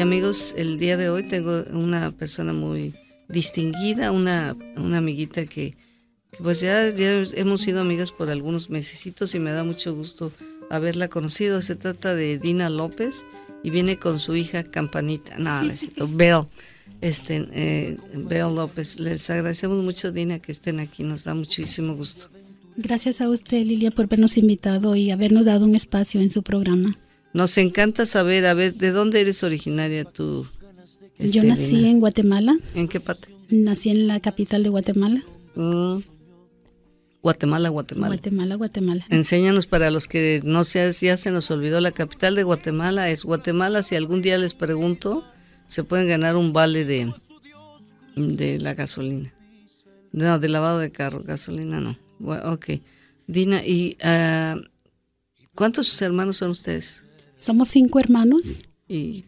Y amigos, el día de hoy tengo una persona muy distinguida, una, una amiguita que, pues ya, ya hemos sido amigas por algunos mesecitos y me da mucho gusto haberla conocido. Se trata de Dina López y viene con su hija Campanita, no, necesito, Bell, este, eh, Bell López. Les agradecemos mucho, Dina, que estén aquí, nos da muchísimo gusto. Gracias a usted, Lilia, por habernos invitado y habernos dado un espacio en su programa. Nos encanta saber, a ver, ¿de dónde eres originaria tú? Yo este, nací en Guatemala. ¿En qué parte? Nací en la capital de Guatemala. Mm. Guatemala, Guatemala. Guatemala, Guatemala. Enséñanos para los que no se, ya se nos olvidó, la capital de Guatemala es Guatemala. Si algún día les pregunto, se pueden ganar un vale de, de la gasolina. No, de lavado de carro, gasolina no. Bueno, ok. Dina, ¿y uh, cuántos hermanos son ustedes? Somos cinco hermanos. ¿Y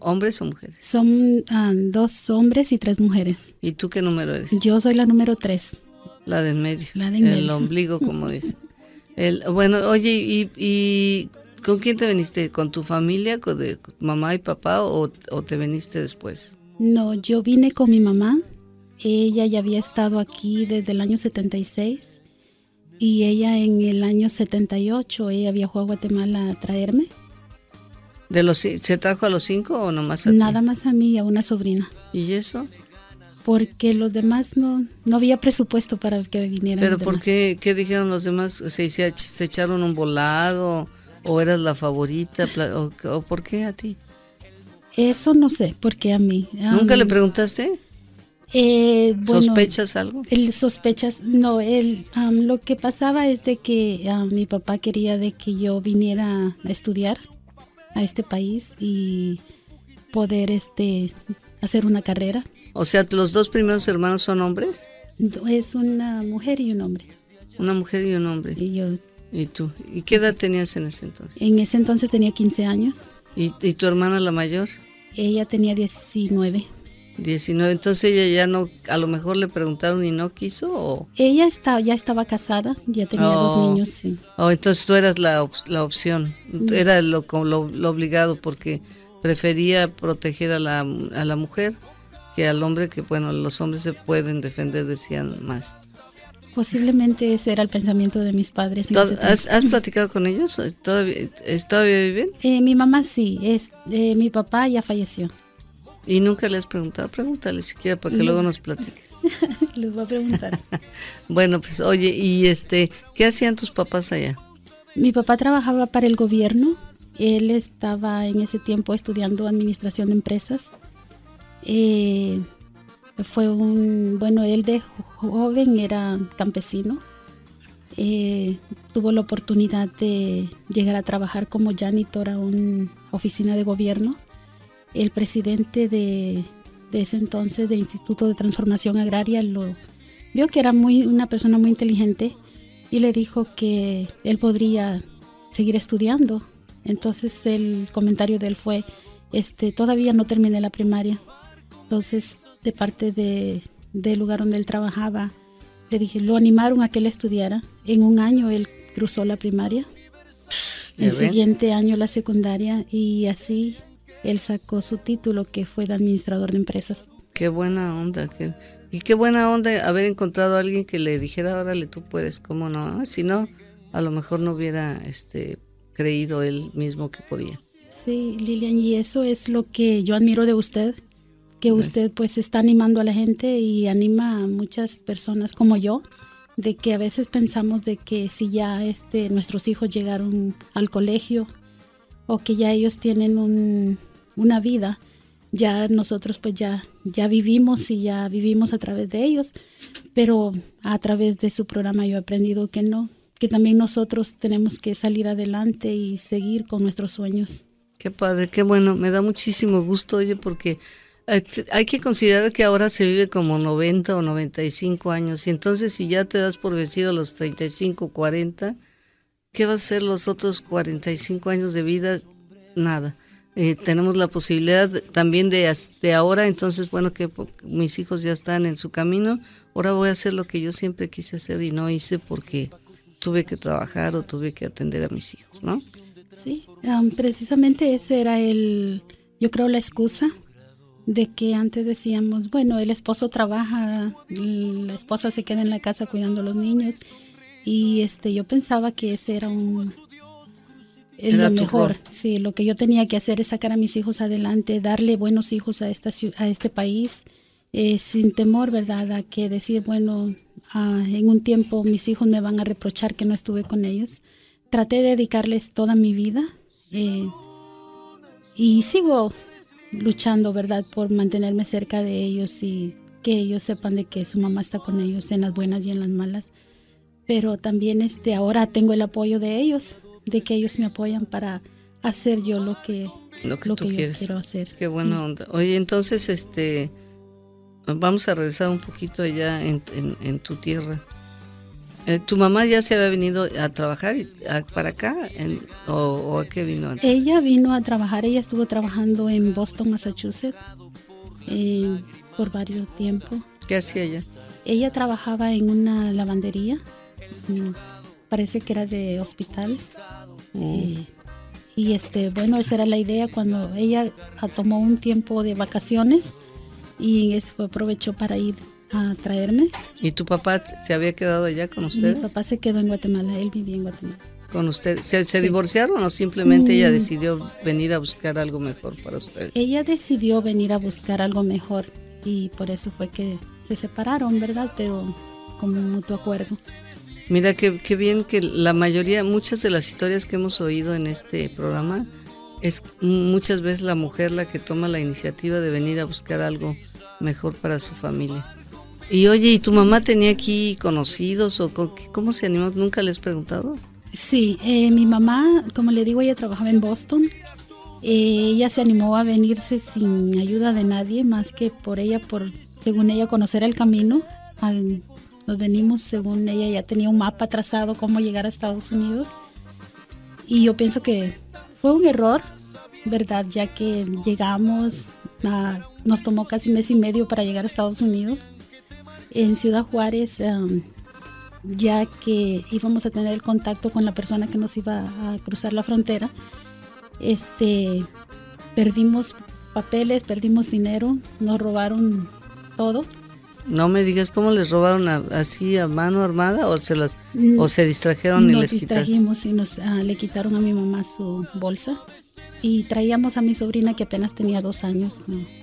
hombres o mujeres? Son ah, dos hombres y tres mujeres. ¿Y tú qué número eres? Yo soy la número tres. La del medio. La del medio. El ombligo, como dice. El, bueno, oye, ¿y, ¿y, con quién te viniste? ¿Con tu familia, con de mamá y papá o, o te viniste después? No, yo vine con mi mamá ella ya había estado aquí desde el año 76 y ella en el año 78, ella viajó a Guatemala a traerme. ¿De los, ¿Se trajo a los cinco o nomás a Nada más a mí y a una sobrina. ¿Y eso? Porque los demás no, no había presupuesto para que vinieran. ¿Pero por qué? ¿Qué dijeron los demás? ¿Se, se, se echaron un volado? ¿O eras la favorita? ¿O, o por qué a ti? Eso no sé, ¿por qué a mí? ¿Nunca le preguntaste? Eh, ¿Sospechas algo? El sospechas, no, el, lo que pasaba es de que mi papá quería de que yo viniera a estudiar a este país y poder este hacer una carrera. O sea, los dos primeros hermanos son hombres? Es una mujer y un hombre. Una mujer y un hombre. Y yo. ¿Y tú? ¿Y qué edad tenías en ese entonces? En ese entonces tenía 15 años. ¿Y, y tu hermana la mayor? Ella tenía 19. 19, entonces ella ya no, a lo mejor le preguntaron y no quiso o... Ella está, ya estaba casada, ya tenía dos oh. niños, sí. Oh, entonces tú eras la, la opción, era lo, lo, lo, obligado porque prefería proteger a la, a la mujer que al hombre, que bueno, los hombres se pueden defender, decían más. Posiblemente ese era el pensamiento de mis padres. ¿Has, ¿Has, platicado con ellos? ¿Todavía, ¿todavía viven? Eh, mi mamá sí, es, eh, mi papá ya falleció. ¿Y nunca le has preguntado? Pregúntale siquiera para que luego nos platiques. Les voy a preguntar. bueno, pues oye, ¿y este qué hacían tus papás allá? Mi papá trabajaba para el gobierno. Él estaba en ese tiempo estudiando administración de empresas. Eh, fue un, bueno, él de joven era campesino. Eh, tuvo la oportunidad de llegar a trabajar como janitor a una oficina de gobierno el presidente de, ese entonces de Instituto de Transformación Agraria lo vio que era muy una persona muy inteligente y le dijo que él podría seguir estudiando. Entonces el comentario de él fue, este, todavía no terminé la primaria. Entonces, de parte de, del lugar donde él trabajaba, le dije, lo animaron a que él estudiara. En un año él cruzó la primaria, el siguiente año la secundaria y así él sacó su título que fue de administrador de empresas. Qué buena onda, y qué buena onda haber encontrado a alguien que le dijera, órale, tú puedes, ¿cómo no? Si no, a lo mejor no hubiera este, creído él mismo que podía. Sí, Lilian, y eso es lo que yo admiro de usted, que usted pues está animando a la gente y anima a muchas personas como yo, de que a veces pensamos de que si ya este, nuestros hijos llegaron al colegio o que ya ellos tienen un, una vida, ya nosotros pues ya, ya vivimos y ya vivimos a través de ellos, pero a través de su programa yo he aprendido que no, que también nosotros tenemos que salir adelante y seguir con nuestros sueños. Qué padre, qué bueno, me da muchísimo gusto, oye, porque hay que considerar que ahora se vive como 90 o 95 años, y entonces si ya te das por vencido a los 35, 40, ¿qué va a ser los otros 45 años de vida? Nada. Eh, tenemos la posibilidad también de, de ahora, entonces, bueno, que mis hijos ya están en su camino, ahora voy a hacer lo que yo siempre quise hacer y no hice porque tuve que trabajar o tuve que atender a mis hijos, ¿no? Sí, precisamente ese era el, yo creo, la excusa de que antes decíamos, bueno, el esposo trabaja, la esposa se queda en la casa cuidando a los niños y este yo pensaba que ese era un lo mejor, sí, lo que yo tenía que hacer es sacar a mis hijos adelante, darle buenos hijos a esta a este país eh, sin temor, ¿verdad? A que decir, bueno, ah, en un tiempo mis hijos me van a reprochar que no estuve con ellos. Traté de dedicarles toda mi vida eh, y sigo luchando, ¿verdad? Por mantenerme cerca de ellos y que ellos sepan de que su mamá está con ellos en las buenas y en las malas. Pero también este, ahora tengo el apoyo de ellos, de que ellos me apoyan para hacer yo lo que, lo que, tú yo quiero hacer. Qué buena onda. Oye, entonces, este, vamos a regresar un poquito allá en, tu tierra. Eh, ¿Tu mamá ya se había venido a trabajar para acá o, a qué vino antes? Ella vino a trabajar, ella estuvo trabajando en Boston, Massachusetts eh, por varios tiempos. ¿Qué hacía ella? Ella trabajaba en una lavandería, mm, parece que era de hospital. Mm. Eh, y este, bueno, esa era la idea cuando ella tomó un tiempo de vacaciones y eso aprovechó para ir a traerme. ¿Y tu papá se había quedado allá con ustedes? Mi papá se quedó en Guatemala, él vivía en Guatemala. ¿Con usted? ¿Se, divorciaron o simplemente ella mm. decidió venir a buscar algo mejor para usted? Ella decidió venir a buscar algo mejor y por eso fue que se separaron, ¿verdad? Pero con un mutuo acuerdo. Mira qué, qué bien que la mayoría, muchas de las historias que hemos oído en este programa, es muchas veces la mujer la que toma la iniciativa de venir a buscar algo mejor para su familia. Y oye, ¿y tu mamá tenía aquí conocidos o cómo se animó? ¿Nunca le has preguntado? Sí, eh, mi mamá, como le digo, ella trabajaba en Boston. Eh, ella se animó a venirse sin ayuda de nadie, más que por ella, por según ella conocer el camino. Nos venimos, según ella ya tenía un mapa trazado cómo llegar a Estados Unidos. Y yo pienso que fue un error, ¿verdad? Ya que llegamos, nos tomó casi mes y medio para llegar a Estados Unidos. En Ciudad Juárez, um, ya que íbamos a tener el contacto con la persona que nos iba a cruzar la frontera, este, perdimos papeles, perdimos dinero, nos robaron todo. No me digas cómo les robaron así a mano armada o se las o se distrajeron y les distrajimos y nos ah, le quitaron a mi mamá su bolsa y traíamos a mi sobrina que apenas tenía dos años.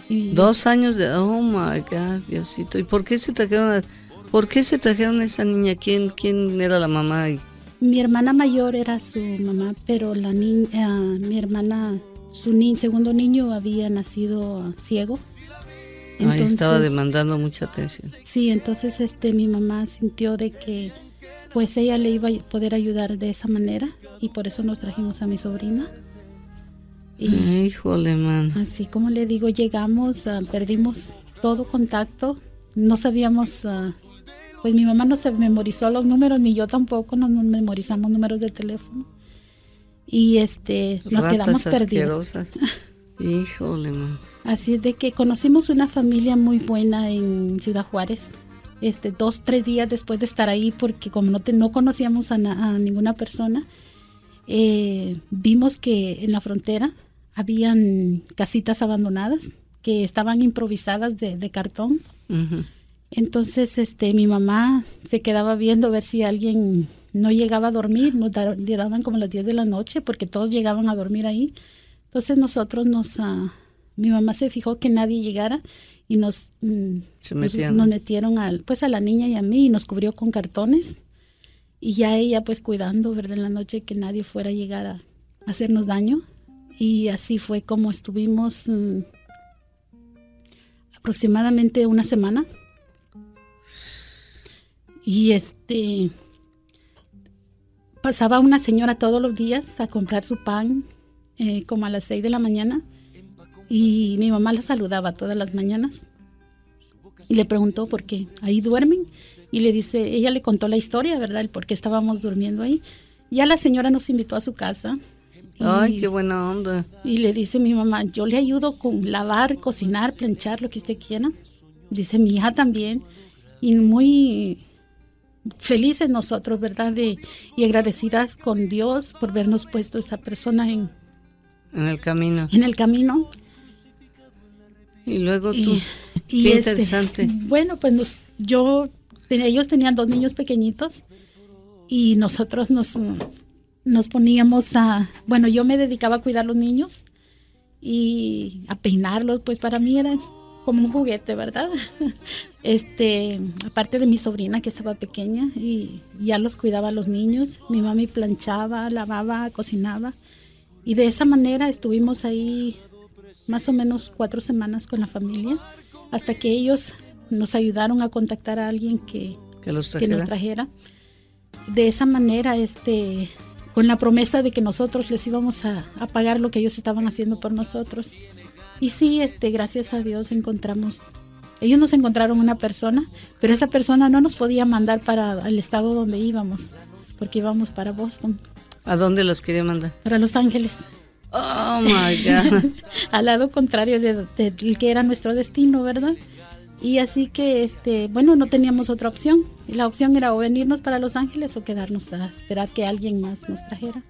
dos años de oh my God Diosito. Y por qué se trajeron a, por qué se trajeron a esa niña quién quién era la mamá mi hermana mayor era su mamá pero la niña ah, mi hermana su segundo niño había nacido ciego Ahí estaba demandando mucha atención. Sí, entonces este mi mamá sintió de que pues ella le iba a poder ayudar de esa manera y por eso nos trajimos a mi sobrina. Y Híjole, man. Así como le digo, llegamos, ah, perdimos todo contacto, no sabíamos, uh, pues mi mamá no se memorizó los números, ni yo tampoco, no nos memorizamos números de teléfono. Y este, nos quedamos perdidos. Híjole, man. Así es de que conocimos una familia muy buena en Ciudad Juárez. Este, dos, tres días después de estar ahí, porque como no, no conocíamos a, ninguna persona, eh, vimos que en la frontera habían casitas abandonadas que estaban improvisadas de, cartón. Entonces, este, mi mamá se quedaba viendo a ver si alguien no llegaba a dormir, nos daban como las 10 de la noche porque todos llegaban a dormir ahí. Entonces nosotros nos, uh, mi mamá se fijó que nadie llegara y nos, mm, nos, metieron al, pues a la niña y a mí y nos cubrió con cartones. Y ya ella pues cuidando, ¿verdad? En la noche que nadie fuera a llegar a, hacernos daño. Y así fue como estuvimos mm, aproximadamente una semana. Y este pasaba una señora todos los días a comprar su pan eh, como a las seis de la mañana y mi mamá la saludaba todas las mañanas y le preguntó por qué ahí duermen y le dice, ella le contó la historia, ¿verdad? El por qué estábamos durmiendo ahí. Ya la señora nos invitó a su casa. Ay, qué buena onda. Y le dice mi mamá, yo le ayudo con lavar, cocinar, planchar, lo que usted quiera. Dice mi hija también. Y muy felices nosotros, ¿verdad? De, y agradecidas con Dios por vernos puesto esa persona en... En el camino. En el camino Y luego tú. Y, Qué este, interesante. Bueno, pues yo, ellos tenían dos niños pequeñitos y nosotros nos, nos poníamos a, bueno, yo me dedicaba a cuidar los niños y a peinarlos, pues para mí era como un juguete, ¿verdad? Este, aparte de mi sobrina que estaba pequeña y ya los cuidaba a los niños, mi mami planchaba, lavaba, cocinaba y de esa manera estuvimos ahí más o menos cuatro semanas con la familia hasta que ellos nos ayudaron a contactar a alguien que, que, los nos trajera. De esa manera, este, con la promesa de que nosotros les íbamos a, a pagar lo que ellos estaban haciendo por nosotros. Y sí, este, gracias a Dios encontramos, ellos nos encontraron una persona, pero esa persona no nos podía mandar para el estado donde íbamos, porque íbamos para Boston. ¿A dónde los quería mandar? Para Los Ángeles. Oh my God. Al lado contrario del de, que era nuestro destino, ¿verdad? Y así que, este, bueno, no teníamos otra opción. La opción era o venirnos para Los Ángeles o quedarnos a esperar que alguien más nos trajera.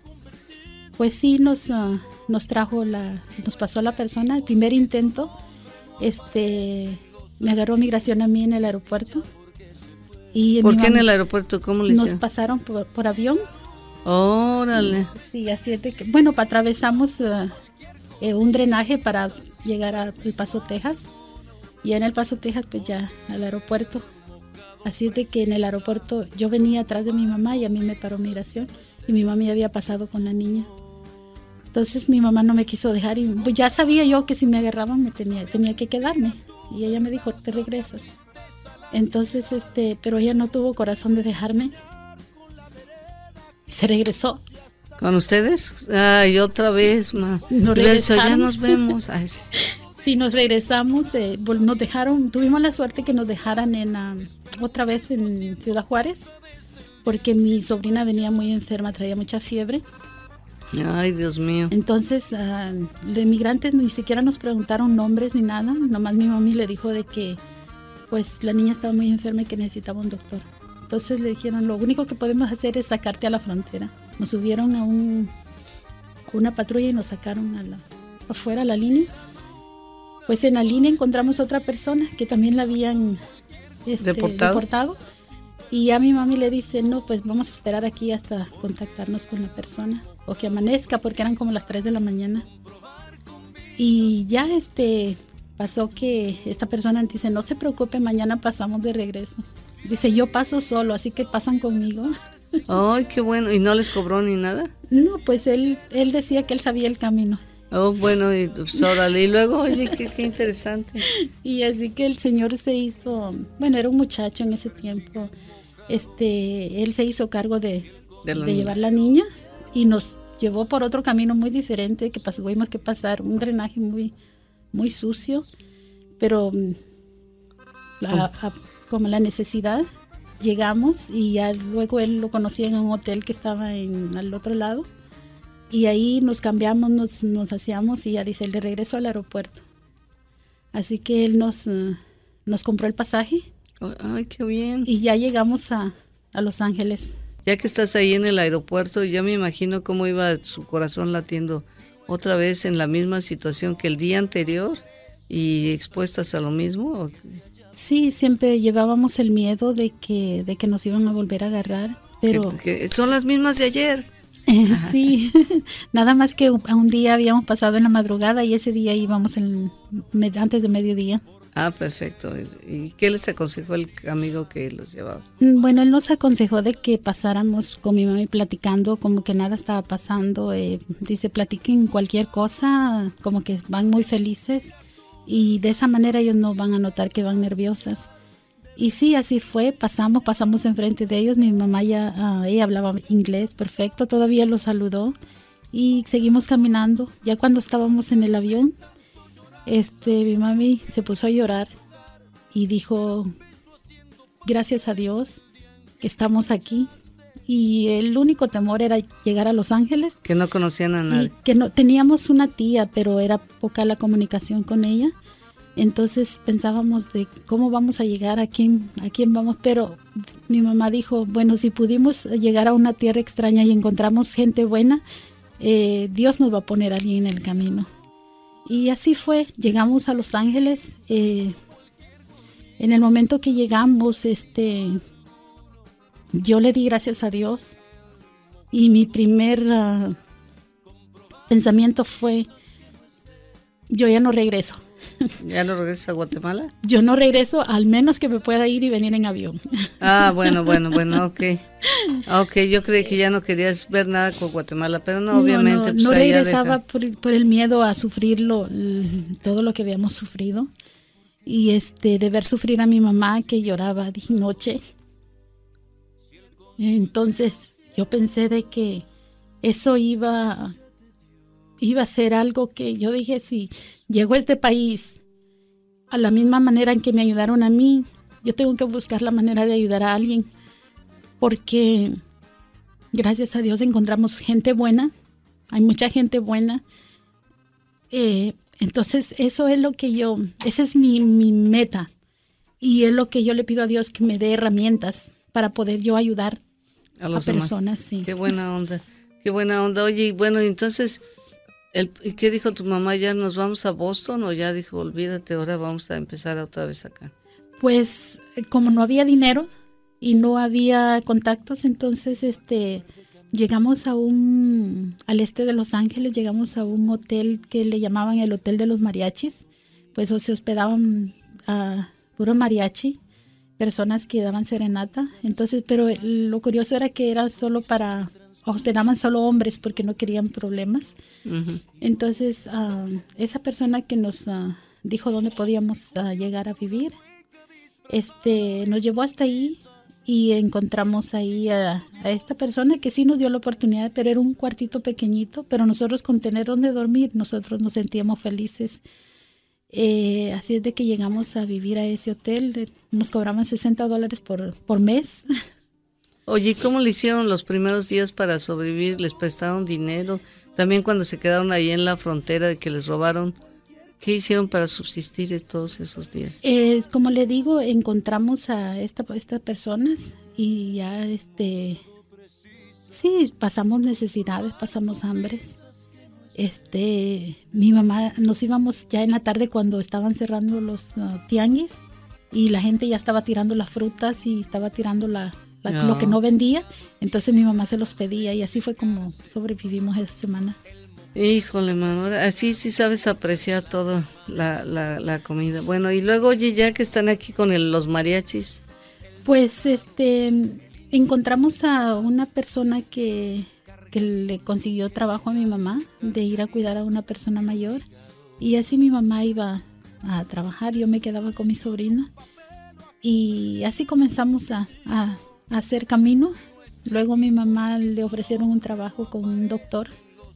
Pues sí, nos, uh, nos trajo la, nos pasó la persona, el primer intento, este, me agarró migración a mí en el aeropuerto. Y ¿Por qué en el aeropuerto? ¿Cómo le Nos pasaron por, avión. Órale. Sí, así es de que, bueno, atravesamos uh, eh, un drenaje para llegar al Paso, Texas. Y en el Paso, Texas, pues ya al aeropuerto. Así es de que en el aeropuerto yo venía atrás de mi mamá y a mí me paró migración. Y mi mamá ya había pasado con la niña. Entonces mi mamá no me quiso dejar y pues, ya sabía yo que si me agarraban me tenía, tenía que quedarme. Y ella me dijo, te regresas. Entonces, este, pero ella no tuvo corazón de dejarme. Se regresó. ¿Con ustedes? Ay, otra vez. Nos ya nos vemos. sí, nos regresamos. Eh, nos dejaron, tuvimos la suerte que nos dejaran en otra vez en Ciudad Juárez, porque mi sobrina venía muy enferma, traía mucha fiebre. Ay, Dios mío. Entonces, uh, los inmigrantes ni siquiera nos preguntaron nombres ni nada, nomás mi mami le dijo de que pues la niña estaba muy enferma y que necesitaba un doctor. Entonces le dijeron, lo único que podemos hacer es sacarte a la frontera. Nos subieron a un, una patrulla y nos sacaron a la, afuera a la línea. Pues en la línea encontramos otra persona que también la habían este, deportado. deportado. Y a mi mami le dice, no, pues vamos a esperar aquí hasta contactarnos con la persona o que amanezca porque eran como las 3 de la mañana. Y ya este pasó que esta persona dice, no se preocupe, mañana pasamos de regreso. Dice, yo paso solo, así que pasan conmigo. Ay, qué bueno. ¿Y no les cobró ni nada? No, pues él, él decía que él sabía el camino. Oh, bueno, y pues, órale. Y luego, oye, qué, qué, interesante. Y así que el señor se hizo, bueno, era un muchacho en ese tiempo. Este, él se hizo cargo de, de, de llevar la niña y nos llevó por otro camino muy diferente, que tuvimos que pasar un drenaje muy, muy sucio, pero mm, como la necesidad, llegamos y ya luego él lo conocía en un hotel que estaba en al otro lado y ahí nos cambiamos, nos, nos hacíamos y ya dice, el de regreso al aeropuerto. Así que él nos, eh, nos compró el pasaje. Ay, qué bien. Y ya llegamos a, a Los Ángeles ya que estás ahí en el aeropuerto, ya me imagino cómo iba su corazón latiendo otra vez en la misma situación que el día anterior y expuestas a lo mismo. Sí, siempre llevábamos el miedo de que, de que nos iban a volver a agarrar, pero... son las mismas de ayer. sí, nada más que un día habíamos pasado en la madrugada y ese día íbamos en, antes de mediodía. Ah, perfecto. ¿Y qué les aconsejó el amigo que los llevaba? Mm, bueno, él nos aconsejó de que pasáramos con mi mami platicando como que nada estaba pasando. Eh, dice, platiquen cualquier cosa, como que van muy felices y de esa manera ellos no van a notar que van nerviosas. Y sí, así fue, pasamos, pasamos enfrente de ellos, mi mamá ya, ah, ella hablaba inglés perfecto, todavía los saludó y seguimos caminando. Ya cuando estábamos en el avión, este, mi mami se puso a llorar y dijo, gracias a Dios que estamos aquí. Y el único temor era llegar a Los Ángeles. Que no conocían a nadie. que no, teníamos una tía, pero era poca la comunicación con ella. Entonces pensábamos de cómo vamos a llegar, a quién, a quién vamos, pero mi mamá dijo, bueno, si pudimos llegar a una tierra extraña y encontramos gente buena, eh, Dios nos va a poner a alguien en el camino. Y así fue, llegamos a Los Ángeles. Eh, en el momento que llegamos, este, yo le di gracias a Dios y mi primer ah, pensamiento fue, yo ya no regreso. ¿Ya no regresas a Guatemala? Yo no regreso, al menos que me pueda ir y venir en avión. Ah, bueno, bueno, bueno, ok. Ok, yo creí que ya no querías ver nada con Guatemala, pero no, obviamente. No, pues, regresaba por, por, el miedo a sufrirlo, todo lo que habíamos sufrido. Y este, de ver sufrir a mi mamá que lloraba de noche. Entonces yo pensé de que eso iba, iba a ser algo que yo dije, si llego a este país a la misma manera en que me ayudaron a mí, yo tengo que buscar la manera de ayudar a alguien, porque gracias a Dios encontramos gente buena, hay mucha gente buena. Eh, entonces eso es lo que yo, esa es mi, mi meta. Y es lo que yo le pido a Dios que me dé herramientas para poder yo ayudar a, las personas, sí. Qué buena onda, qué buena onda. Oye, bueno, entonces, el, ¿y qué dijo tu mamá? ¿Ya nos vamos a Boston o ya dijo, olvídate, ahora vamos a empezar otra vez acá? Pues como no había dinero y no había contactos, entonces este llegamos a un al este de Los Ángeles, llegamos a un hotel que le llamaban el Hotel de los Mariachis, pues se hospedaban a puro mariachi personas que daban serenata. Entonces, pero lo curioso era que era solo para, hospedaban solo hombres porque no querían problemas. Entonces, ah, esa persona que nos ah, dijo dónde podíamos ah, llegar a vivir, este, nos llevó hasta ahí y encontramos ahí a, a, esta persona que sí nos dio la oportunidad, pero era un cuartito pequeñito, pero nosotros con tener donde dormir, nosotros nos sentíamos felices eh, así es de que llegamos a vivir a ese hotel, nos cobraban 60 dólares por, por mes. Oye, ¿cómo le hicieron los primeros días para sobrevivir? ¿Les prestaron dinero? También cuando se quedaron ahí en la frontera de que les robaron, ¿qué hicieron para subsistir todos esos días? Eh, como le digo, encontramos a esta, estas personas y ya este, sí, pasamos necesidades, pasamos hambres este, mi mamá, nos íbamos ya en la tarde cuando estaban cerrando los uh, tianguis y la gente ya estaba tirando las frutas y estaba tirando la, lo que no vendía, entonces mi mamá se los pedía y así fue como sobrevivimos esa semana. Híjole, mamá, así sí sabes apreciar todo la, la, comida. Bueno, y luego, oye, ya que están aquí con los mariachis. Pues, este, encontramos a una persona que que le consiguió trabajo a mi mamá de ir a cuidar a una persona mayor. Y así mi mamá iba a trabajar, yo me quedaba con mi sobrina. Y así comenzamos a, hacer camino. Luego a mi mamá le ofrecieron un trabajo con un doctor,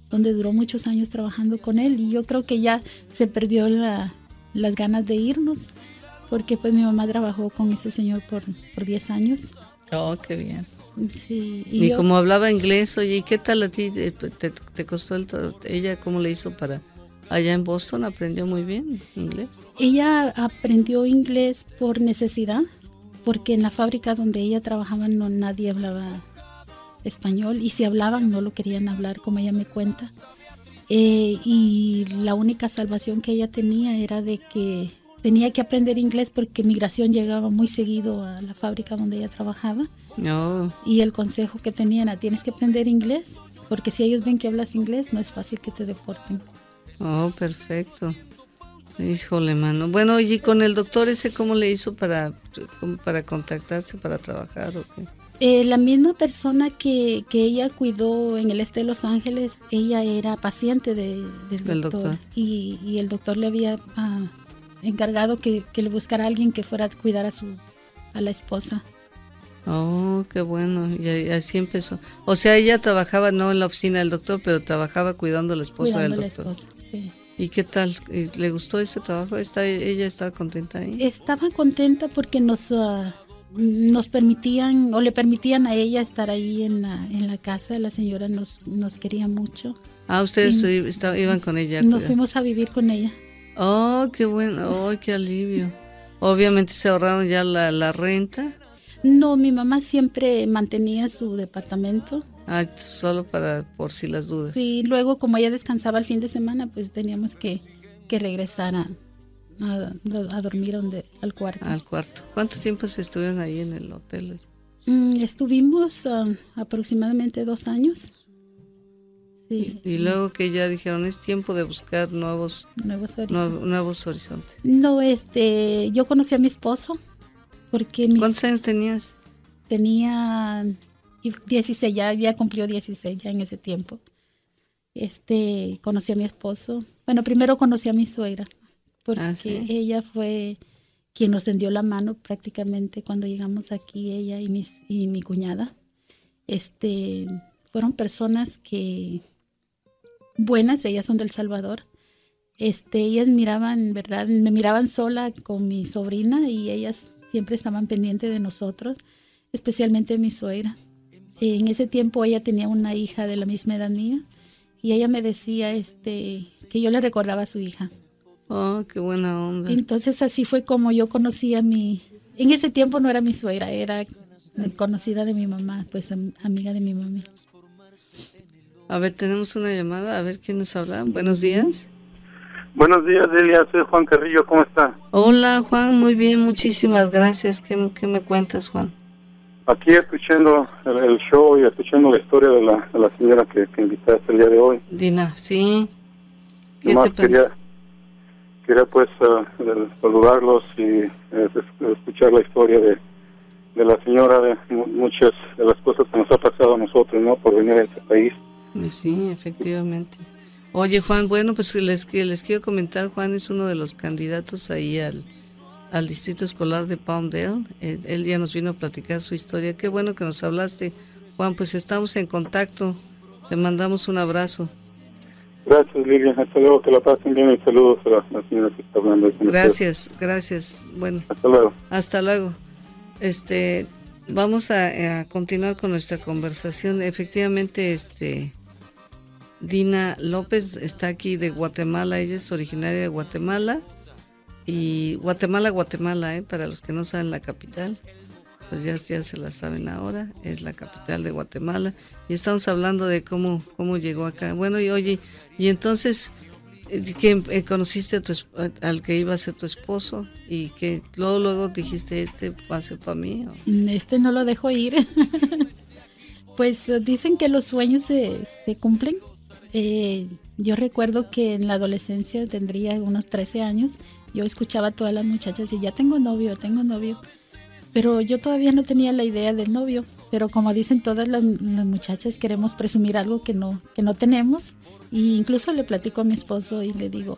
donde duró muchos años trabajando con él. Y yo creo que ya se perdió las ganas de irnos, porque pues mi mamá trabajó con ese señor por, por 10 años. Oh, qué bien. Sí, y, como hablaba inglés, oye, ¿y qué tal a ti? Eh, ¿Te, costó el ella cómo le hizo para allá en Boston? ¿Aprendió muy bien inglés? Ella aprendió inglés por necesidad, porque en la fábrica donde ella trabajaba no nadie hablaba español y si hablaban no lo querían hablar, como ella me cuenta. Eh, y la única salvación que ella tenía era de que tenía que aprender inglés porque migración llegaba muy seguido a la fábrica donde ella trabajaba no. Y el consejo que tenían era, tienes que aprender inglés, porque si ellos ven que hablas inglés, no es fácil que te deporten. Oh, perfecto. Híjole, mano. Bueno, y con el doctor ese, ¿cómo le hizo para, para contactarse, para trabajar o qué? Eh, la misma persona que, que, ella cuidó en el este de Los Ángeles, ella era paciente de, del doctor, Y, y, el doctor le había ah, encargado que, que, le buscara a alguien que fuera a cuidar a, su, a la esposa. Oh, qué bueno. Y así empezó. O sea, ella trabajaba no en la oficina del doctor, pero trabajaba cuidando a la esposa del doctor. ¿Y qué tal? ¿Le gustó ese trabajo? ¿Está, ¿Ella estaba contenta ahí? Estaba contenta porque nos, ah, nos permitían, o le permitían a ella estar ahí en la, en la casa. La señora nos, nos quería mucho. Ah, ustedes iban con ella. Nos fuimos a vivir con ella. Oh, qué bueno. Oh, qué alivio. Obviamente se ahorraron ya la, la renta. No, mi mamá siempre mantenía su departamento. Ah, solo para por si las dudas. Sí, luego como ella descansaba el fin de semana, pues teníamos que, que regresar a, a, dormir donde, al cuarto. Al cuarto. ¿Cuánto tiempo se estuvieron ahí en el hotel? Mm, estuvimos ah, aproximadamente dos años. Y, luego que ya dijeron, es tiempo de buscar nuevos, nuevos, horizontes. nuevos horizontes. No, este, yo conocí a mi esposo. Porque ¿Cuántos años tenías? Tenía 16, ya había cumplido 16 ya en ese tiempo. Este, conocí a mi esposo. Bueno, primero conocí a mi suegra, porque ah, ella fue quien nos tendió la mano prácticamente cuando llegamos aquí, ella y, mis, y mi cuñada. Este, fueron personas que buenas, ellas son del Salvador. Este, ellas miraban, ¿verdad? Me miraban sola con mi sobrina y ellas siempre estaban pendientes de nosotros, especialmente mi suegra. En ese tiempo ella tenía una hija de la misma edad mía y ella me decía este, que yo le recordaba a su hija. Oh, qué buena onda. Entonces así fue como yo conocí a mi... En ese tiempo no era mi suegra, era conocida de mi mamá, pues amiga de mi mamá. A ver, tenemos una llamada, a ver quién nos habla. Buenos días. Buenos días, Delia. Soy Juan Carrillo. ¿Cómo está? Hola, Juan. Muy bien. Muchísimas gracias. ¿Qué, me cuentas, Juan? Aquí escuchando el, show y escuchando la historia de la, de la señora que, que, invitaste el día de hoy. Dina, sí. ¿Qué te quería, quería pues uh, saludarlos y eh, escuchar la historia de, de la señora, de muchas de las cosas que nos ha pasado a nosotros, ¿no? Por venir a este país. Sí, efectivamente. Oye, Juan, bueno, pues les, les quiero comentar, Juan es uno de los candidatos ahí al, al distrito escolar de Palmdale. Él, ya nos vino a platicar su historia. Qué bueno que nos hablaste, Juan, pues estamos en contacto. Te mandamos un abrazo. Gracias, Lidia. Hasta luego, que la pasen bien y saludos a la, señora que está hablando. Gracias, gracias. Bueno. Hasta luego. Hasta luego. Este, vamos a, a continuar con nuestra conversación. Efectivamente, este Dina López está aquí de Guatemala, ella es originaria de Guatemala y Guatemala, Guatemala, ¿eh? para los que no saben la capital, pues ya, ya se la saben ahora, es la capital de Guatemala y estamos hablando de cómo, cómo llegó acá. Bueno, y oye, y entonces, eh, eh, conociste a tu, al que iba a ser tu esposo y que luego, luego dijiste, este va a ser para mí. Este no lo dejo ir. pues dicen que los sueños se, se cumplen eh, yo recuerdo que en la adolescencia tendría unos 13 años, yo escuchaba a todas las muchachas y ya tengo novio, tengo novio. Pero yo todavía no tenía la idea del novio. Pero como dicen todas las, muchachas, queremos presumir algo que no, que no tenemos. Y incluso le platico a mi esposo y le digo,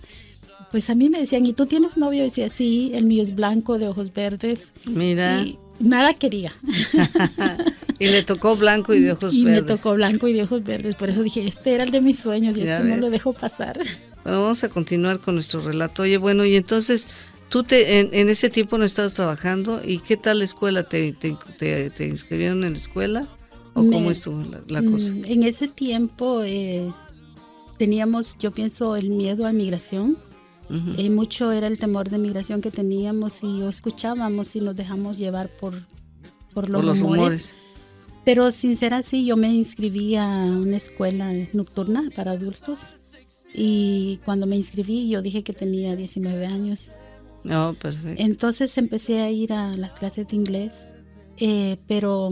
pues a mí me decían, ¿y tú tienes novio? Y decía, sí, el mío es blanco, de ojos verdes. Mira. Y nada quería. y le tocó blanco y de ojos verdes. Y me tocó blanco y de ojos verdes. Por eso dije, este era el de mis sueños y este no lo dejo pasar. Bueno, vamos a continuar con nuestro relato. Oye, bueno, y entonces tú te, en, ese tiempo no estabas trabajando y qué tal la escuela? ¿Te, te, inscribieron en la escuela? ¿O cómo estuvo la, mm, cosa? En ese tiempo eh, teníamos, yo pienso, el miedo a migración y mucho era el temor de migración que teníamos y escuchábamos y nos dejamos llevar por, por los, rumores. Pero sin ser así, yo me inscribí a una escuela nocturna para adultos y cuando me inscribí yo dije que tenía 19 años. Oh, perfecto. Entonces empecé a ir a las clases de inglés, eh, pero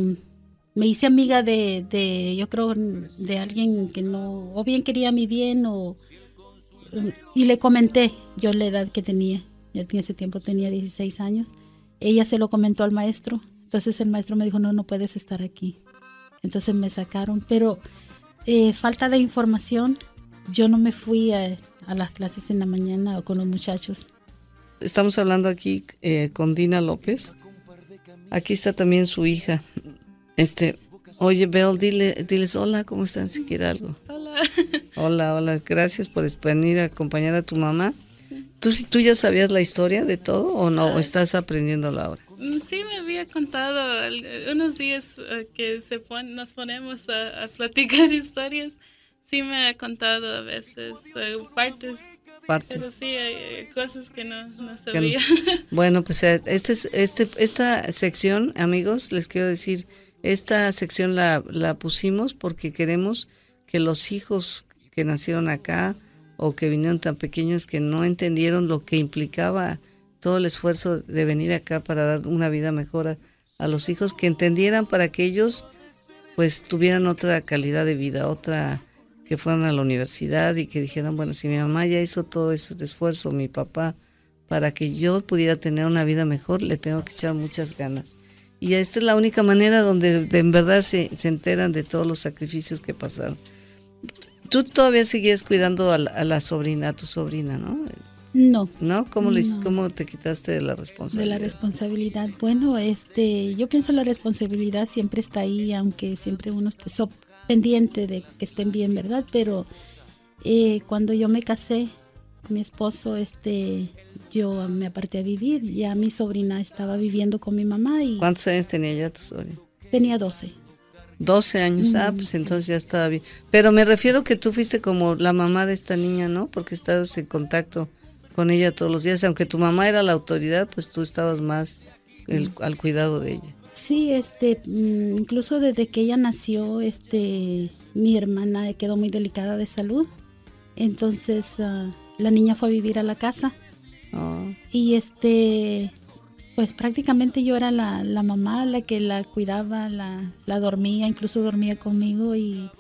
me hice amiga de, de, yo creo, de alguien que no, o bien quería mi bien o y le comenté yo la edad que tenía, ya en ese tiempo tenía 16 años. Ella se lo comentó al maestro, entonces el maestro me dijo, no, no puedes estar aquí. Entonces me sacaron, pero eh, falta de información, yo no me fui a, las clases en la mañana o con los muchachos. Estamos hablando aquí eh, con Dina López. Aquí está también su hija. Este, oye, Bel, dile, diles hola, ¿cómo están? Si quiere algo. Hola. Hola, hola, gracias por venir a acompañar a tu mamá. ¿Tú, ¿Tú ya sabías la historia de todo o no? ¿O estás aprendiéndola ahora? Sí, me había contado unos días eh, que se nos ponemos a, platicar historias. Sí me ha contado a veces eh, partes, partes. Pero sí, hay cosas que no, sabía. Bueno, pues eh, este, este, esta sección, amigos, les quiero decir, esta sección la, la pusimos porque queremos que los hijos que nacieron acá o que vinieron tan pequeños que no entendieron lo que implicaba todo el esfuerzo de venir acá para dar una vida mejor a, a los hijos, que entendieran para que ellos pues tuvieran otra calidad de vida, otra que fueran a la universidad y que dijeran, bueno, si mi mamá ya hizo todo ese esfuerzo, mi papá, para que yo pudiera tener una vida mejor, le tengo que echar muchas ganas. Y esta es la única manera donde en verdad se, se enteran de todos los sacrificios que pasaron. Tú todavía seguías cuidando a la, sobrina, a tu sobrina, ¿no? No. ¿No? ¿Cómo, Le, ¿Cómo te quitaste de la responsabilidad? De la responsabilidad. Bueno, este, yo pienso la responsabilidad siempre está ahí, aunque siempre uno esté pendiente de que estén bien, ¿verdad? Pero eh, cuando yo me casé, mi esposo, este, yo me aparté a vivir. Ya mi sobrina estaba viviendo con mi mamá y. ¿Cuántos años tenía ya tu sobrina? Tenía 12. 12 años, ah, pues entonces ya estaba bien. Pero me refiero que tú fuiste como la mamá de esta niña, ¿no? Porque estabas en contacto con ella todos los días. Aunque tu mamá era la autoridad, pues tú estabas más al cuidado de ella. Sí, este, mm, incluso desde que ella nació, este, mi hermana quedó muy delicada de salud. Entonces ah, la niña fue a vivir a la casa. Oh. Y este, pues prácticamente yo era la, la, mamá, la que la cuidaba, la, la dormía, incluso dormía conmigo y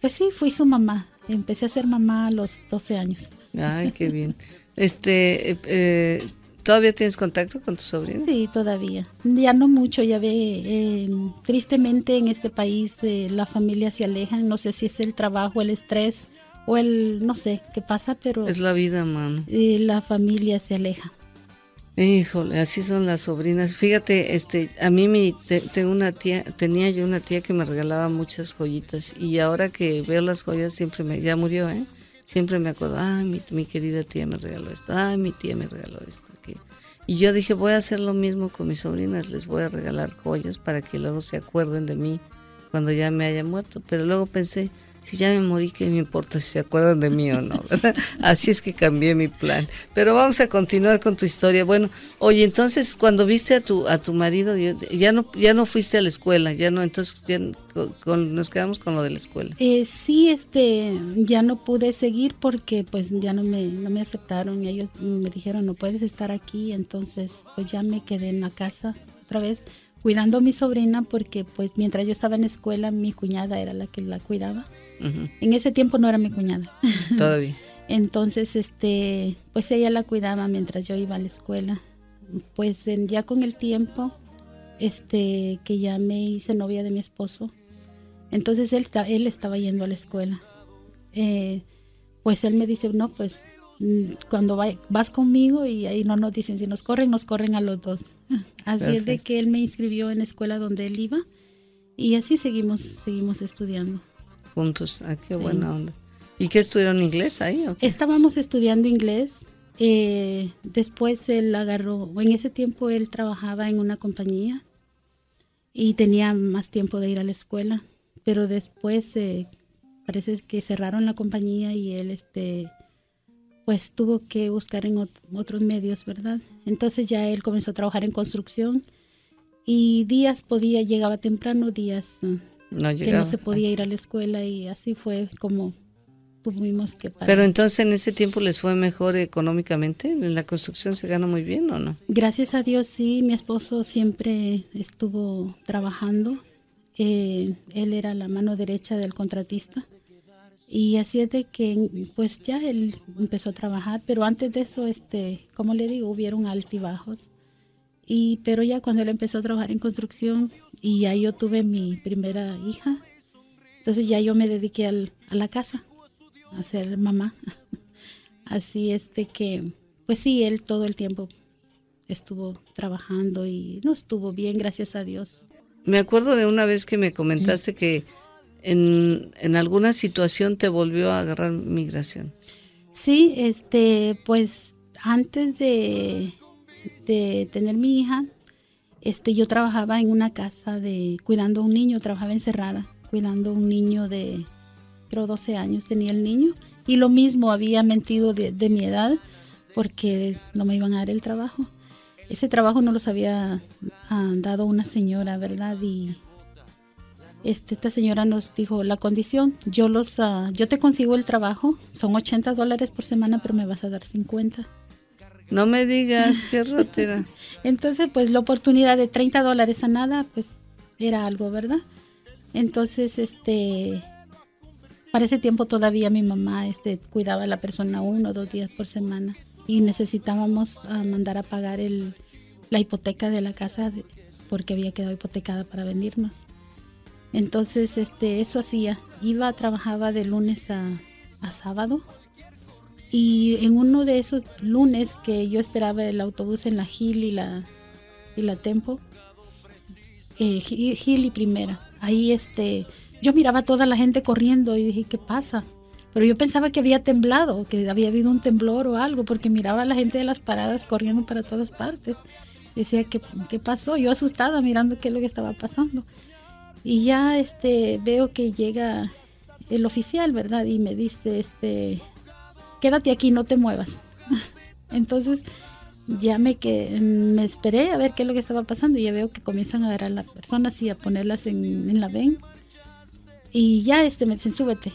pues sí, fui su mamá. Empecé a ser mamá a los 12 años. Ay, qué bien. Este, eh, eh, ¿todavía tienes contacto con tu sobrina? Sí, todavía. Ya no mucho, ya ve, eh, tristemente en este país la familia se aleja, no sé si es el trabajo, el estrés o el, no sé qué pasa, pero... Es la vida, mano. la familia se aleja. Híjole, así son las sobrinas. Fíjate, este, a mí mi, tengo una tía, tenía yo una tía que me regalaba muchas joyitas y ahora que veo las joyas siempre me, ya murió, ¿eh? Siempre me acuerdo, ay, mi, mi querida tía me regaló esto, ay, mi tía me regaló esto, aquí. Y yo dije, voy a hacer lo mismo con mis sobrinas, les voy a regalar joyas para que luego se acuerden de mí cuando ya me haya muerto. Pero luego pensé, si ya me morí, ¿qué me importa si se acuerdan de mí o no? Así es que cambié mi plan. Pero vamos a continuar con tu historia. Bueno, oye, entonces cuando viste a tu a tu marido, ya no ya no fuiste a la escuela, ya no, entonces ya nos quedamos con lo de la escuela. Eh, sí, este, ya no pude seguir porque pues ya no me no me aceptaron y ellos me dijeron no puedes estar aquí, entonces pues ya me quedé en la casa otra vez cuidando a mi sobrina porque pues mientras yo estaba en la escuela mi cuñada era la que la cuidaba en ese tiempo no era mi cuñada. Todavía. Entonces, este, pues ella la cuidaba mientras yo iba a la escuela. Pues ya con el tiempo, este, que ya me hice novia de mi esposo, entonces él, él estaba yendo a la escuela. Eh, pues él me dice, no, pues mm, cuando vas conmigo y ahí no nos dicen, si nos corren, nos corren a los dos. Así es de que él me inscribió en la escuela donde él iba y así seguimos, seguimos estudiando juntos. Ah, qué buena onda. ¿Y qué estudiaron inglés ahí? Estábamos estudiando inglés. Eh, después él agarró, en ese tiempo él trabajaba en una compañía y tenía más tiempo de ir a la escuela, pero después eh, parece que cerraron la compañía y él este pues tuvo que buscar en otros medios, ¿verdad? Entonces ya él comenzó a trabajar en construcción y días podía, llegaba temprano, días que no se podía ir a la escuela y así fue como tuvimos que parar. Pero entonces en ese tiempo les fue mejor económicamente, en la construcción se gana muy bien o no? Gracias a Dios sí, mi esposo siempre estuvo trabajando, eh, él era la mano derecha del contratista y así es de que pues ya él empezó a trabajar, pero antes de eso, este, como le digo, hubieron altibajos. Y, pero ya cuando él empezó a trabajar en construcción y ya yo tuve mi primera hija, entonces ya yo me dediqué al, a la casa, a ser mamá. Así este que, pues sí, él todo el tiempo estuvo trabajando y no estuvo bien, gracias a Dios. Me acuerdo de una vez que me comentaste que en, en alguna situación te volvió a agarrar migración. Sí, este, pues antes de de tener mi hija, este, yo trabajaba en una casa de cuidando a un niño, trabajaba encerrada, cuidando a un niño de, creo, 12 años tenía el niño. Y lo mismo, había mentido de, mi edad porque no me iban a dar el trabajo. Ese trabajo no los había ah, dado una señora, ¿verdad? Y este, esta señora nos dijo la condición, yo los, uh, yo te consigo el trabajo, son 80 dólares por semana, pero me vas a dar 50. No me digas, qué rotera. Entonces, pues la oportunidad de 30 dólares a nada, pues era algo, ¿verdad? Entonces, este, para ese tiempo todavía mi mamá este, cuidaba a la persona uno o dos días por semana y necesitábamos uh, mandar a pagar el, la hipoteca de la casa porque había quedado hipotecada para venirnos. Entonces, este, eso hacía. Iba, trabajaba de lunes a, a sábado. Y en uno de esos lunes que yo esperaba el autobús en la Gil y la, y la Tempo, eh, Gil y Primera, ahí este, yo miraba a toda la gente corriendo y dije, ¿qué pasa? Pero yo pensaba que había temblado, que había habido un temblor o algo, porque miraba a la gente de las paradas corriendo para todas partes. Decía, ¿qué, qué pasó? Yo asustada mirando qué es lo que estaba pasando. Y ya este, veo que llega el oficial, ¿verdad? Y me dice, este, quédate aquí, no te muevas. Entonces ya me, que, me esperé a ver qué es lo que estaba pasando y ya veo que comienzan a agarrar a las personas y a ponerlas en, la ven. Y ya este, me dicen, súbete.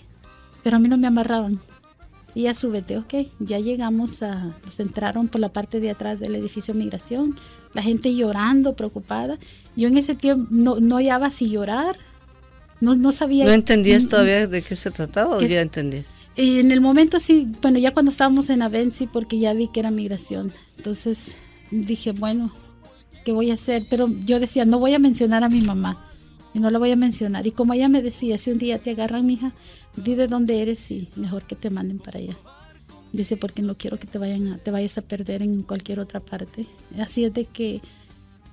Pero a mí no me amarraban. Y ya súbete, ok. Ya llegamos a, nos entraron por la parte de atrás del edificio migración, la gente llorando, preocupada. Yo en ese tiempo no, no hallaba si llorar, no, no sabía. ¿No entendías todavía de qué se trataba o ya entendías? En el momento sí, bueno, ya cuando estábamos en Avenci, porque ya vi que era migración. Entonces dije, bueno, ¿qué voy a hacer? Pero yo decía, no voy a mencionar a mi mamá y no la voy a mencionar. Y como ella me decía, si un día te agarran, mija, di de dónde eres y mejor que te manden para allá. Dice, porque no quiero que te, vayan a, te vayas a perder en cualquier otra parte. Así es de que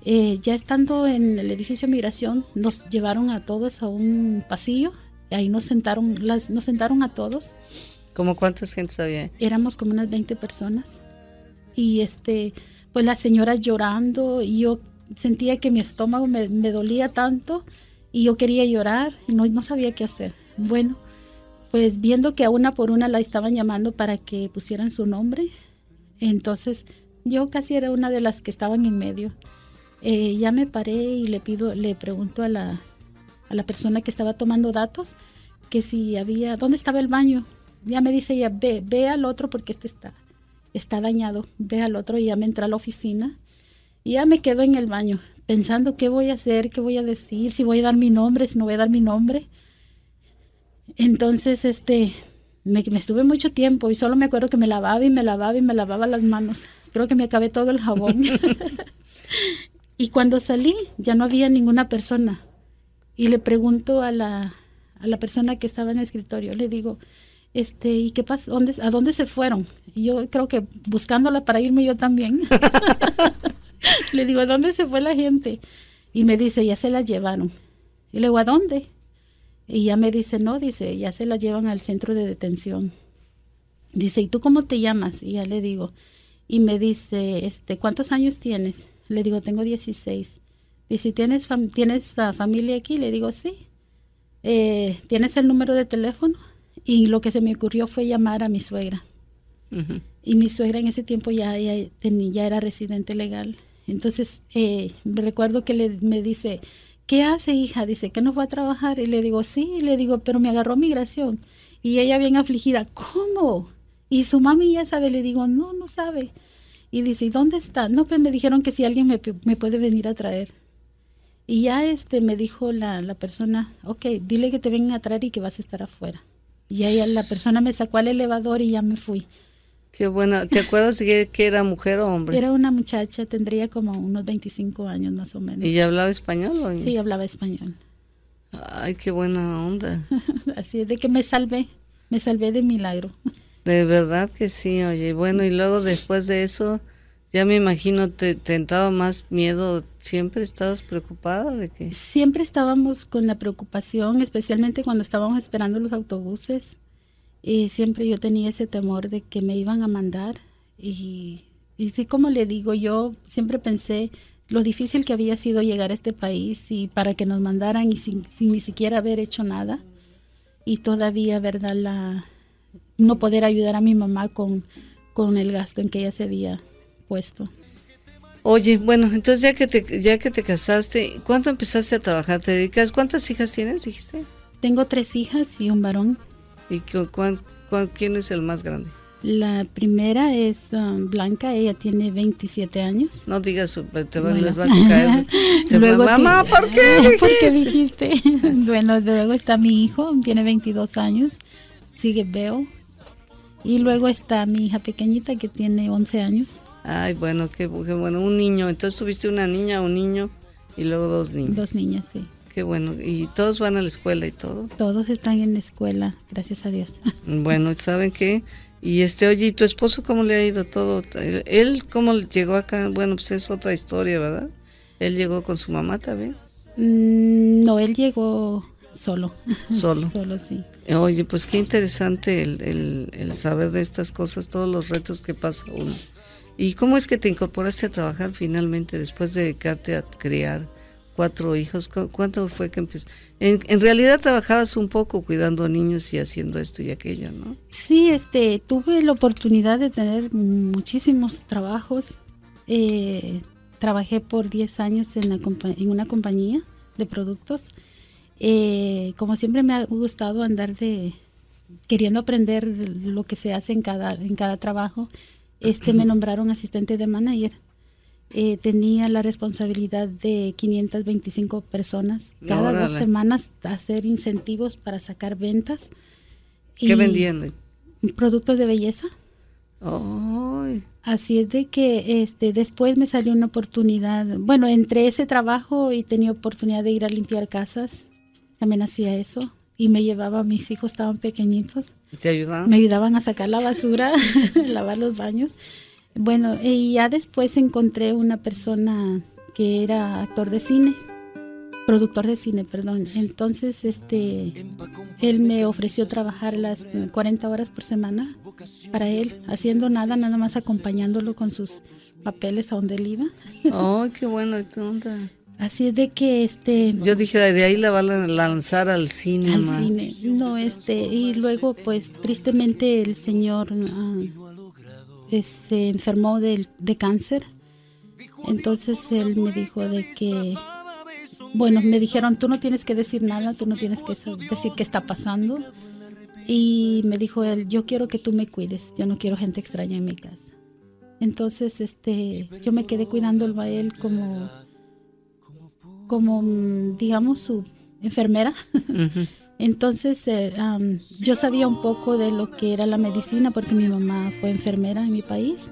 eh, ya estando en el edificio de migración, nos llevaron a todos a un pasillo. Y ahí nos sentaron, las, nos sentaron a todos. ¿Cómo cuántas gentes había? Éramos como unas 20 personas. Y este, pues la señora llorando y yo sentía que mi estómago me, me dolía tanto y yo quería llorar y no, no sabía qué hacer. Bueno, pues viendo que a una por una la estaban llamando para que pusieran su nombre, entonces yo casi era una de las que estaban en medio. Eh, ya me paré y le pido, le pregunto a la, a la persona que estaba tomando datos que si había, ¿dónde estaba el baño? Ya me dice ella, ve, ve al otro porque este está, está dañado, ve al otro y ya me entra a la oficina y ya me quedo en el baño pensando qué voy a hacer, qué voy a decir, si voy a dar mi nombre, si no voy a dar mi nombre. Entonces, este, me, me, estuve mucho tiempo y solo me acuerdo que me lavaba y me lavaba y me lavaba las manos. Creo que me acabé todo el jabón. y cuando salí ya no había ninguna persona. Y le pregunto a la, a la persona que estaba en el escritorio, le digo, este, ¿y qué pasó? ¿Dónde, ¿A dónde se fueron? Y yo creo que buscándola para irme yo también. le digo, ¿a dónde se fue la gente? Y me dice, ya se la llevaron. Y le digo, ¿a dónde? Y ya me dice, no, dice, ya se la llevan al centro de detención. Dice, ¿y tú cómo te llamas? Y ya le digo, y me dice, este, ¿cuántos años tienes? Le digo, tengo 16. Dice, ¿tienes, ¿tienes familia aquí? Le digo, sí. Eh, ¿Tienes el número de teléfono? Y lo que se me ocurrió fue llamar a mi suegra. Y mi suegra en ese tiempo ya, ya, ya era residente legal. Entonces, eh, me recuerdo que le, me dice, ¿qué hace hija? Dice, que no fue a trabajar. Y le digo, sí, le digo, pero me agarró migración. Y ella bien afligida, ¿cómo? Y su mami ya sabe, le digo, no, no sabe. Y dice, ¿y dónde está? No, pues me dijeron que si alguien me, me puede venir a traer. Y ya este me dijo la, la, persona, ok, dile que te vengan a traer y que vas a estar afuera. Y ahí la persona me sacó al elevador y ya me fui. Qué bueno. ¿Te acuerdas de que era mujer o hombre? Era una muchacha, tendría como unos 25 años más o menos. ¿Y ya hablaba español? O? Sí, hablaba español. Ay, qué buena onda. Así es de que me salvé, me salvé de milagro. De verdad que sí, oye. Bueno, y luego después de eso, ya me imagino te, te entraba más miedo. ¿Siempre estabas preocupada de que? Siempre estábamos con la preocupación, especialmente cuando estábamos esperando los autobuses y siempre yo tenía ese temor de que me iban a mandar. Y, y sí, como le digo, yo siempre pensé lo difícil que había sido llegar a este país y para que nos mandaran y sin, ni siquiera haber hecho nada. Y todavía, ¿verdad? La, no poder ayudar a mi mamá con, con el gasto en que ella se había puesto. Oye, bueno, entonces ya que te ya que te casaste, ¿cuándo empezaste a trabajar? ¿Te dedicas? ¿Cuántas hijas tienes, dijiste? Tengo tres hijas y un varón. ¿Y quién es el más grande? La primera es um, Blanca, ella tiene 27 años. No digas, te bueno. les vas a caer. luego Mamá, ¿por qué dijiste? ¿Por qué dijiste? bueno, luego está mi hijo, tiene 22 años, sigue Beo. Y luego está mi hija pequeñita que tiene 11 años. Ay, bueno, qué, bueno, un niño. Entonces tuviste una niña, un niño y luego dos niños. Dos niñas, sí. Qué bueno. ¿Y todos van a la escuela y todo? Todos están en la escuela, gracias a Dios. Bueno, ¿saben qué? Y este, oye, ¿y tu esposo cómo le ha ido todo? ¿Él cómo llegó acá? Bueno, pues es otra historia, ¿verdad? ¿Él llegó con su mamá también? Mm, no, él llegó solo. Solo. solo, sí. Oye, pues qué interesante el, el, saber de estas cosas, todos los retos que pasa uno. ¿Y cómo es que te incorporaste a trabajar finalmente después de dedicarte a criar cuatro hijos? ¿Cuánto fue que empezaste? En, en, realidad trabajabas un poco cuidando a niños y haciendo esto y aquello, ¿no? Sí, este, tuve la oportunidad de tener muchísimos trabajos. Eh, trabajé por 10 años en, en, una compañía de productos. Eh, como siempre me ha gustado andar de queriendo aprender lo que se hace en cada, en cada trabajo. Este me nombraron asistente de manager eh, tenía la responsabilidad de 525 personas cada dos semanas hacer incentivos para sacar ventas. ¿Qué vendían? Productos de belleza. Así es de que este después me salió una oportunidad, bueno, entre ese trabajo y tenía oportunidad de ir a limpiar casas, también hacía eso y me llevaba, mis hijos estaban pequeñitos. ¿Te ayudaban? Me ayudaban a sacar la basura, lavar los baños. Bueno, y ya después encontré una persona que era actor de cine, productor de cine, perdón. Entonces, este, él me ofreció trabajar las 40 horas por semana para él, haciendo nada, nada más acompañándolo con sus papeles a donde él iba. ¡Oh, qué bueno! onda? Así es de que este. Yo dije de ahí la va a lanzar al cine. Al cine. No, este y luego pues tristemente el señor ah, se enfermó de, de cáncer. Entonces él me dijo de que, bueno, me dijeron, tú no tienes que decir nada, tú no tienes que decir qué está pasando. Y me dijo él, yo quiero que tú me cuides, yo no quiero gente extraña en mi casa. Entonces, este, yo me quedé cuidándolo a él como, como, digamos, su enfermera. Entonces eh, yo sabía un poco de lo que era la medicina porque mi mamá fue enfermera en mi país.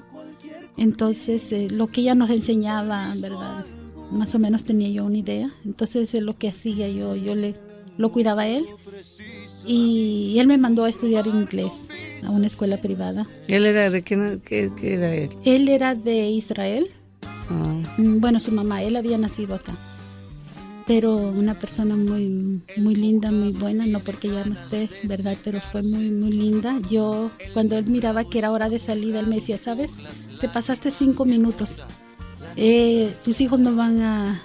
Entonces eh, lo que ella nos enseñaba, ¿verdad? Más o menos tenía yo una idea. Entonces eh, lo que hacía yo, yo le, lo cuidaba a él. Y, él me mandó a estudiar inglés a una escuela privada. ¿Él era de qué, qué, era él? Él era de Israel. Ah. Mm, bueno, su mamá, él había nacido acá pero una persona muy muy linda, muy buena, no porque ya no esté, ¿verdad? Pero fue muy muy linda. Yo cuando él miraba que era hora de salida, él me decía, ¿sabes? Te pasaste cinco minutos. Eh, tus hijos no van a,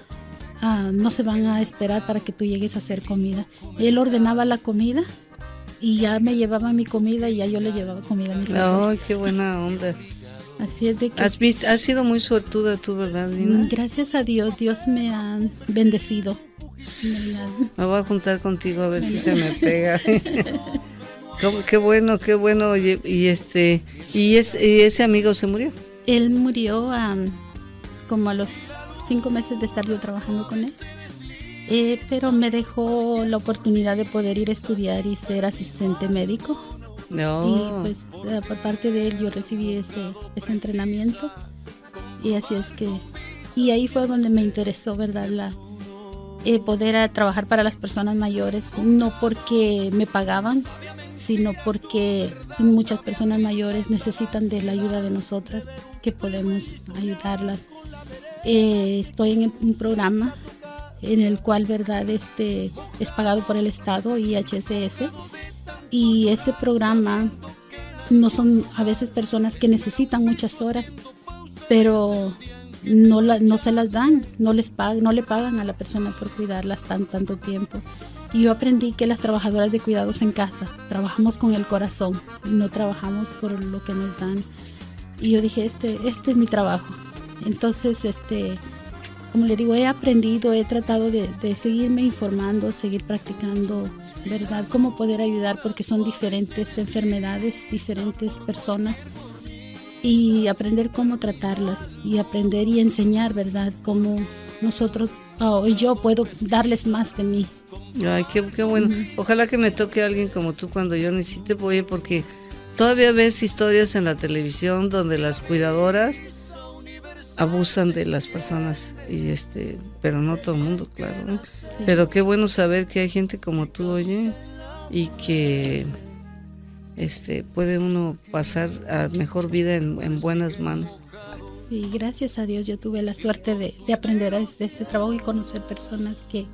no se van a esperar para que tú llegues a hacer comida. Él ordenaba la comida y ya me llevaba mi comida y ya yo le llevaba comida a mis hijos. ¡Ay, qué buena onda! Así es de que... Has, has sido muy suertuda tú, ¿verdad, Dina? Gracias a Dios, Dios me ha bendecido. Me voy a juntar contigo a ver si se me pega. qué bueno, qué bueno. Y, este, y, ese amigo se murió. Él murió como a los cinco meses de estar yo trabajando con él. Eh, pero me dejó la oportunidad de poder ir a estudiar y ser asistente médico. No. Y pues eh, por parte de él yo recibí ese, ese entrenamiento y así es que y ahí fue donde me interesó, ¿verdad? La, eh, poder trabajar para las personas mayores, no porque me pagaban, sino porque muchas personas mayores necesitan de la ayuda de nosotras, que podemos ayudarlas. Eh, estoy en un programa en el cual, ¿verdad? Este es pagado por el Estado y HSS y ese programa no son a veces personas que necesitan muchas horas, pero no, no se las dan, no, les pagan, no le pagan a la persona por cuidarlas tan, tanto tiempo. Y yo aprendí que las trabajadoras de cuidados en casa trabajamos con el corazón, no trabajamos por lo que nos dan. Y yo dije, este, este es mi trabajo. Entonces, este, como le digo, he aprendido, he tratado de seguirme informando, seguir practicando, ¿verdad? Cómo poder ayudar porque son diferentes enfermedades, diferentes personas y aprender cómo tratarlas y aprender y enseñar, ¿verdad? Cómo nosotros oh, yo puedo darles más de mí. Ay, qué, qué bueno. Ojalá que me toque alguien como tú cuando yo necesite, oye, porque todavía ves historias en la televisión donde las cuidadoras abusan de las personas y este, pero no todo el mundo, claro. Pero qué bueno saber que hay gente como tú, oye, y que este puede uno pasar a mejor vida en, buenas manos. Y gracias a Dios yo tuve la suerte de, de aprender de este trabajo y conocer personas que,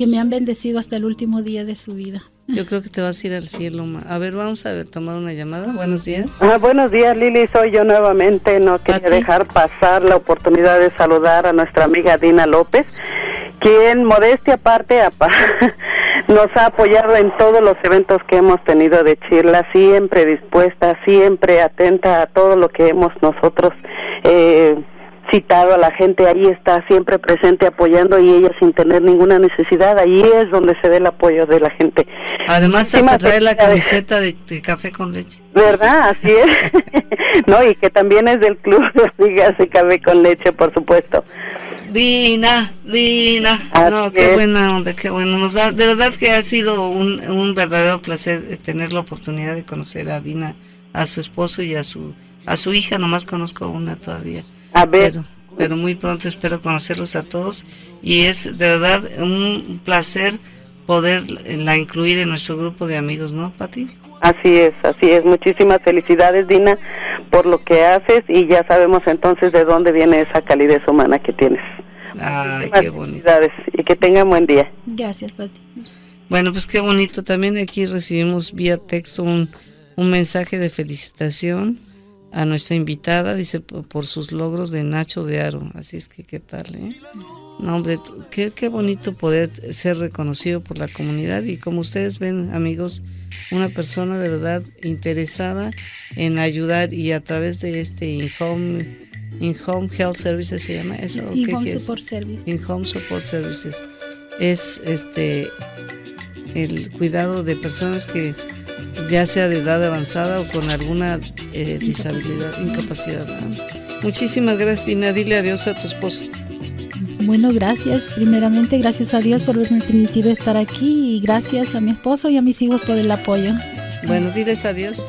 que me han bendecido hasta el último día de su vida. Yo creo que te vas a ir al cielo. A ver, vamos a tomar una llamada. Buenos días. Ah, buenos días, Lili. Soy yo nuevamente. No quería dejar pasar la oportunidad de saludar a nuestra amiga Dina López, quien, modestia aparte, nos ha apoyado en todos los eventos que hemos tenido de Chirla, siempre dispuesta, siempre atenta a todo lo que hemos nosotros. Eh, citado a la gente, ahí está siempre presente apoyando y ella sin tener ninguna necesidad, ahí es donde se ve el apoyo de la gente. Además hasta trae la camiseta de, café con leche. ¿Verdad? Así es. no, y que también es del club de Café con Leche, por supuesto. Dina, Dina. no, qué buena onda, qué bueno. Nos da, de verdad que ha sido un, un verdadero placer eh, tener la oportunidad de conocer a Dina, a su esposo y a su a su hija, nomás conozco una todavía. A ver. Pero, muy pronto espero conocerlos a todos y es de verdad un placer poder la incluir en nuestro grupo de amigos, ¿no, Pati? Así es, así es. Muchísimas felicidades, Dina, por lo que haces y ya sabemos entonces de dónde viene esa calidez humana que tienes. Ay, qué bonito. Felicidades y que tengan buen día. Gracias, Pati. Bueno, pues qué bonito. También aquí recibimos vía texto un, un mensaje de felicitación a nuestra invitada, dice, por sus logros de Nacho de Aro. Así es que, ¿qué tal? Eh? No, hombre, qué, qué bonito poder ser reconocido por la comunidad y como ustedes ven, amigos, una persona de verdad interesada en ayudar y a través de este in-home in -home Health Services se llama eso. In-Home Support Services. In-Home Support Services. Es este el cuidado de personas que ya sea de edad avanzada o con alguna eh, disabilidad, incapacidad. Muchísimas gracias, Tina. Dile adiós a tu esposo. Bueno, gracias. Primeramente, gracias a Dios por haberme permitido estar aquí y gracias a mi esposo y a mis hijos por el apoyo. Bueno, diles adiós.